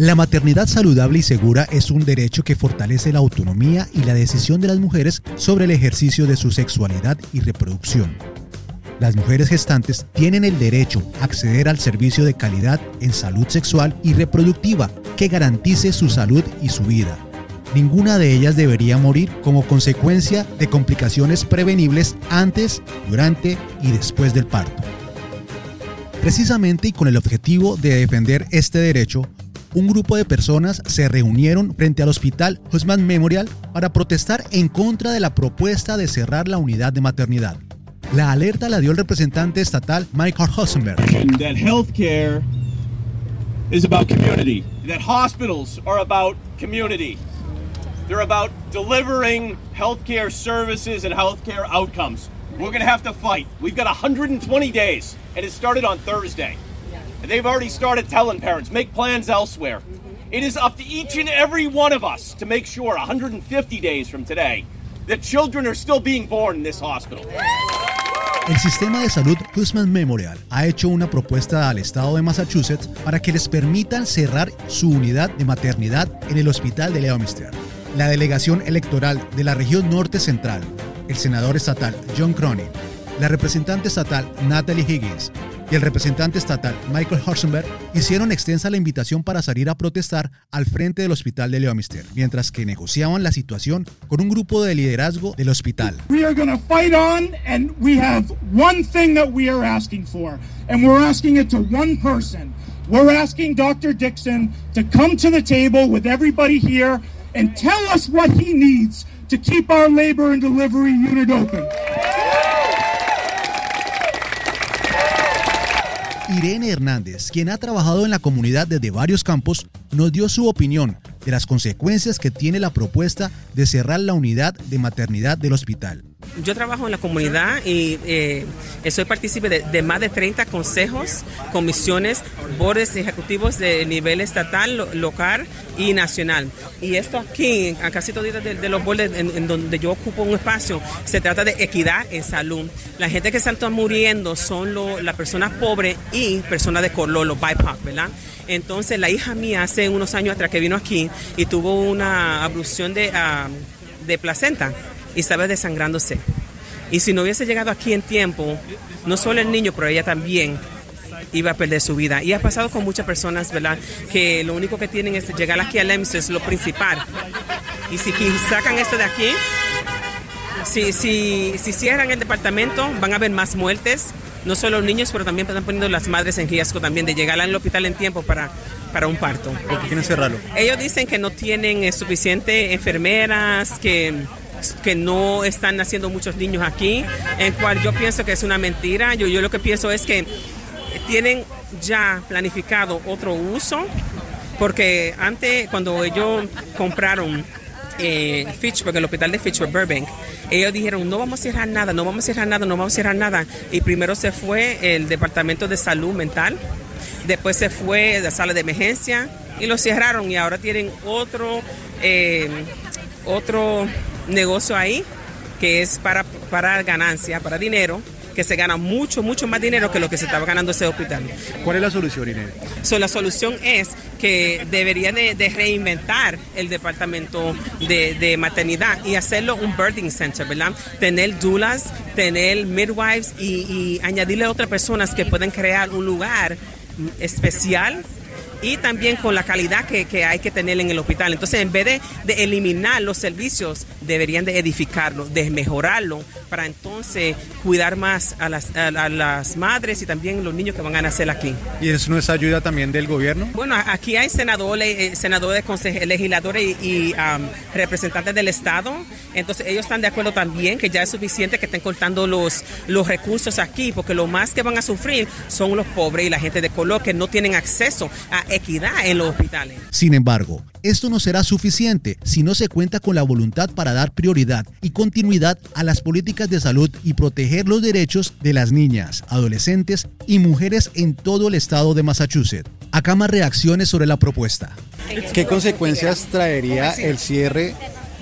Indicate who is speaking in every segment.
Speaker 1: La maternidad saludable y segura es un derecho que fortalece la autonomía y la decisión de las mujeres sobre el ejercicio de su sexualidad y reproducción. Las mujeres gestantes tienen el derecho a acceder al servicio de calidad en salud sexual y reproductiva que garantice su salud y su vida. Ninguna de ellas debería morir como consecuencia de complicaciones prevenibles antes, durante y después del parto. Precisamente y con el objetivo de defender este derecho, un grupo de personas se reunieron frente al Hospital Husman Memorial para protestar en contra de la propuesta de cerrar la unidad de maternidad. La alerta la dio el representante estatal Michael Hossenberg.
Speaker 2: That healthcare is about community. That hospitals are about community. They're about delivering healthcare services and healthcare outcomes. We're going to have to fight. We've got 120 days, and it started on Thursday. And they've already started telling parents, make plans elsewhere. It is up to each and every one of us to make sure 150 days from today that children are still being born in this hospital.
Speaker 1: El sistema de salud Husman Memorial ha hecho una propuesta al estado de Massachusetts para que les permitan cerrar su unidad de maternidad en el hospital de Leominster. La delegación electoral de la región norte central, el senador estatal John Cronin, la representante estatal Natalie Higgins y el representante estatal Michael Horsenberg hicieron extensa la invitación para salir a protestar al frente del hospital de Leominster, mientras que negociaban la situación con un grupo de liderazgo del hospital.
Speaker 3: We are going to fight on and we have one thing that we are asking for and we're asking it to one person. We're asking Dr. Dixon to come to the table with everybody here and tell us what he needs to keep our labor and delivery unit open.
Speaker 1: Irene Hernández, quien ha trabajado en la comunidad desde varios campos, nos dio su opinión de las consecuencias que tiene la propuesta de cerrar la unidad de maternidad del hospital.
Speaker 4: Yo trabajo en la comunidad y eh, soy partícipe de, más de 30 consejos, comisiones, bordes ejecutivos de nivel estatal, local y nacional. Y esto aquí, a casi todos de, los bordes en, donde yo ocupo un espacio, se trata de equidad en salud. La gente que está muriendo son las personas pobres y personas de color, los BIPOC, ¿verdad? Entonces la hija mía hace unos años atrás que vino aquí y tuvo una ablución de, ah, de placenta y estaba desangrándose. Y si no hubiese llegado aquí en tiempo, no solo el niño, pero ella también iba a perder su vida. Y ha pasado con muchas personas, ¿verdad? Que lo único que tienen es llegar aquí al EMS, es lo principal. Y si sacan esto de aquí, si, si, si cierran el departamento, van a haber más muertes. No solo los niños, pero también están poniendo las madres en riesgo también de llegar al hospital en tiempo para, para un parto.
Speaker 1: ¿Por qué quieren cerrarlo?
Speaker 4: Ellos dicen que no tienen eh, suficiente enfermeras, que que no están naciendo muchos niños aquí, en cual yo pienso que es una mentira. Yo, yo lo que pienso es que tienen ya planificado otro uso, porque antes cuando ellos compraron eh, Fitchburg, el hospital de Fitchburg, Burbank, ellos dijeron, no vamos a cerrar nada, no vamos a cerrar nada, no vamos a cerrar nada. Y primero se fue el Departamento de Salud Mental, después se fue la sala de emergencia y lo cerraron y ahora tienen otro, eh, otro negocio ahí que es para, para ganancia, para dinero, que se gana mucho, mucho más dinero que lo que se estaba ganando ese hospital.
Speaker 1: ¿Cuál es la solución, Irene?
Speaker 4: la solución es que debería de, reinventar el departamento de, maternidad y hacerlo un birthing center, ¿verdad? Tener doulas, tener midwives y, y añadirle a otras personas que pueden crear un lugar especial y también con la calidad que, hay que tener en el hospital. Entonces, en vez de, eliminar los servicios, deberían de edificarlo, de mejorarlo, para entonces cuidar más a las, a, las madres y también los niños que van a nacer aquí.
Speaker 1: ¿Y eso no es ayuda también del gobierno?
Speaker 4: Bueno, aquí hay senadores, eh, senadores, legisladores y, representantes del Estado. Entonces, ellos están de acuerdo también que ya es suficiente que estén cortando los, los recursos aquí, porque lo más que van a sufrir son los pobres y la gente de color que no tienen acceso a equidad en los hospitales.
Speaker 1: Sin embargo, esto no será suficiente si no se cuenta con la voluntad para dar prioridad y continuidad a las políticas de salud y proteger los derechos de las niñas, adolescentes y mujeres en todo el estado de Massachusetts. Acá más reacciones sobre la propuesta. ¿Qué consecuencias traería el cierre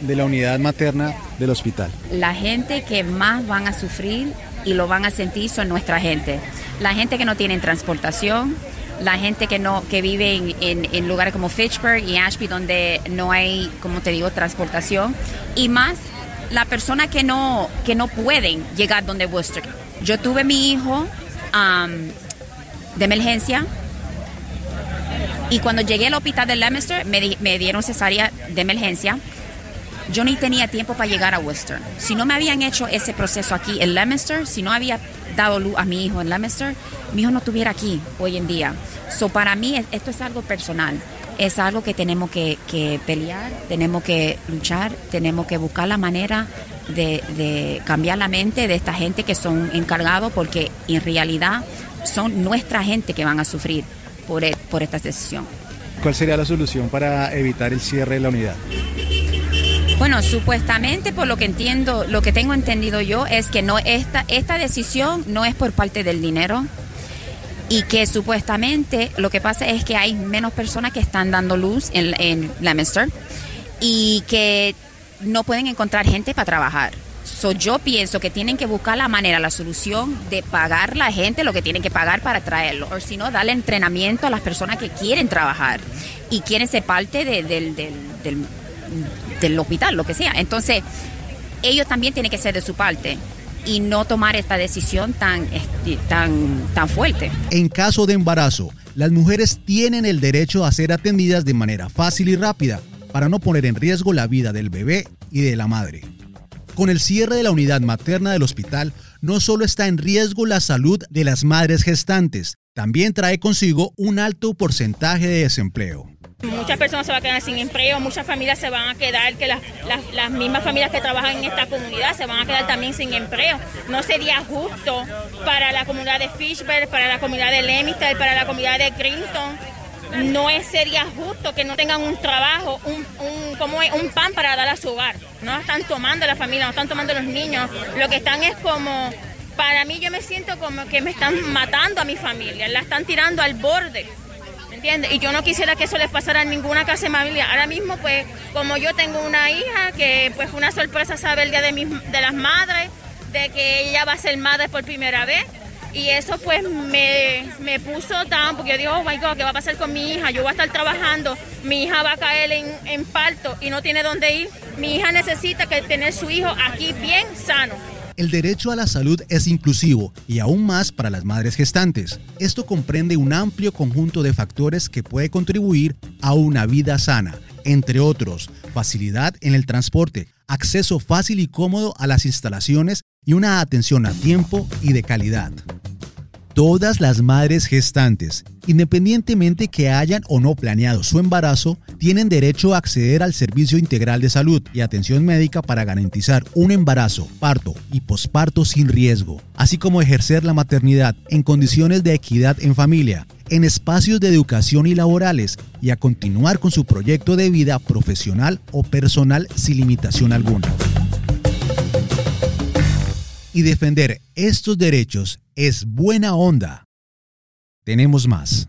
Speaker 1: de la unidad materna del hospital?
Speaker 5: La gente que más van a sufrir y lo van a sentir son nuestra gente. La gente que no tiene transportación, la gente que no que vive en, en, lugares como Fitchburg y Ashby donde no hay como te digo transportación. Y más la persona que no que no pueden llegar donde Worcester. Yo tuve mi hijo de emergencia y cuando llegué al hospital de Leominster me, me dieron cesárea de emergencia yo ni tenía tiempo para llegar a Worcester. Si no me habían hecho ese proceso aquí en Leominster, si no había dado luz a mi hijo en Leominster, mi hijo no estuviera aquí hoy en día. So, para mí esto es algo personal, es algo que tenemos que, pelear, tenemos que luchar, tenemos que buscar la manera de, cambiar la mente de esta gente que son encargados, porque en realidad son nuestra gente que van a sufrir por, e, por esta decisión.
Speaker 1: ¿Cuál sería la solución para evitar el cierre de la unidad?
Speaker 5: Bueno, supuestamente por lo que entiendo, lo que tengo entendido yo es que no esta esta decisión no es por parte del dinero y que supuestamente lo que pasa es que hay menos personas que están dando luz en, en y que no pueden encontrar gente para trabajar. So, yo pienso que tienen que buscar la manera, la solución de pagar la gente lo que tienen que pagar para traerlo, o si no, darle entrenamiento a las personas que quieren trabajar y quieren ser parte del, del del hospital, lo que sea. Entonces, ellos también tienen que ser de su parte y no tomar esta decisión tan, este, tan, tan fuerte.
Speaker 1: En caso de embarazo, las mujeres tienen el derecho a ser atendidas de manera fácil y rápida para no poner en riesgo la vida del bebé y de la madre. Con el cierre de la unidad materna del hospital, no solo está en riesgo la salud de las madres gestantes, también trae consigo un alto porcentaje de desempleo.
Speaker 6: Muchas personas se van a quedar sin empleo, muchas familias se van a quedar, que las, las, mismas familias que trabajan en esta comunidad se van a quedar también sin empleo. No sería justo para la comunidad de Fishburne, para la comunidad de Lemistar, para la comunidad de Clinton. No es, sería justo que no tengan un trabajo, un, un, como un pan para dar a su hogar. No están tomando la familia, no están tomando los niños. Lo que están es como, para mí yo me siento como que me están matando a mi familia, la están tirando al borde. Y yo no quisiera que eso les pasara a ninguna casa de familia. Ahora mismo, pues, como yo tengo una hija, que pues fue una sorpresa saber el día de, de las madres, de que ella va a ser madre por primera vez. Y eso pues me, me puso tan, porque yo digo, oh my God, ¿qué va a pasar con mi hija? Yo voy a estar trabajando, mi hija va a caer en, en parto y no tiene dónde ir. Mi hija necesita que tener su hijo aquí bien sano.
Speaker 1: El derecho a la salud es inclusivo y aún más para las madres gestantes. Esto comprende un amplio conjunto de factores que puede contribuir a una vida sana, entre otros, facilidad en el transporte, acceso fácil y cómodo a las instalaciones y una atención a tiempo y de calidad. Todas las madres gestantes, independientemente que hayan o no planeado su embarazo, tienen derecho a acceder al servicio integral de salud y atención médica para garantizar un embarazo, parto y posparto sin riesgo, así como ejercer la maternidad en condiciones de equidad en familia, en espacios de educación y laborales y a continuar con su proyecto de vida profesional o personal sin limitación alguna. Y defender estos derechos es buena onda. Tenemos más.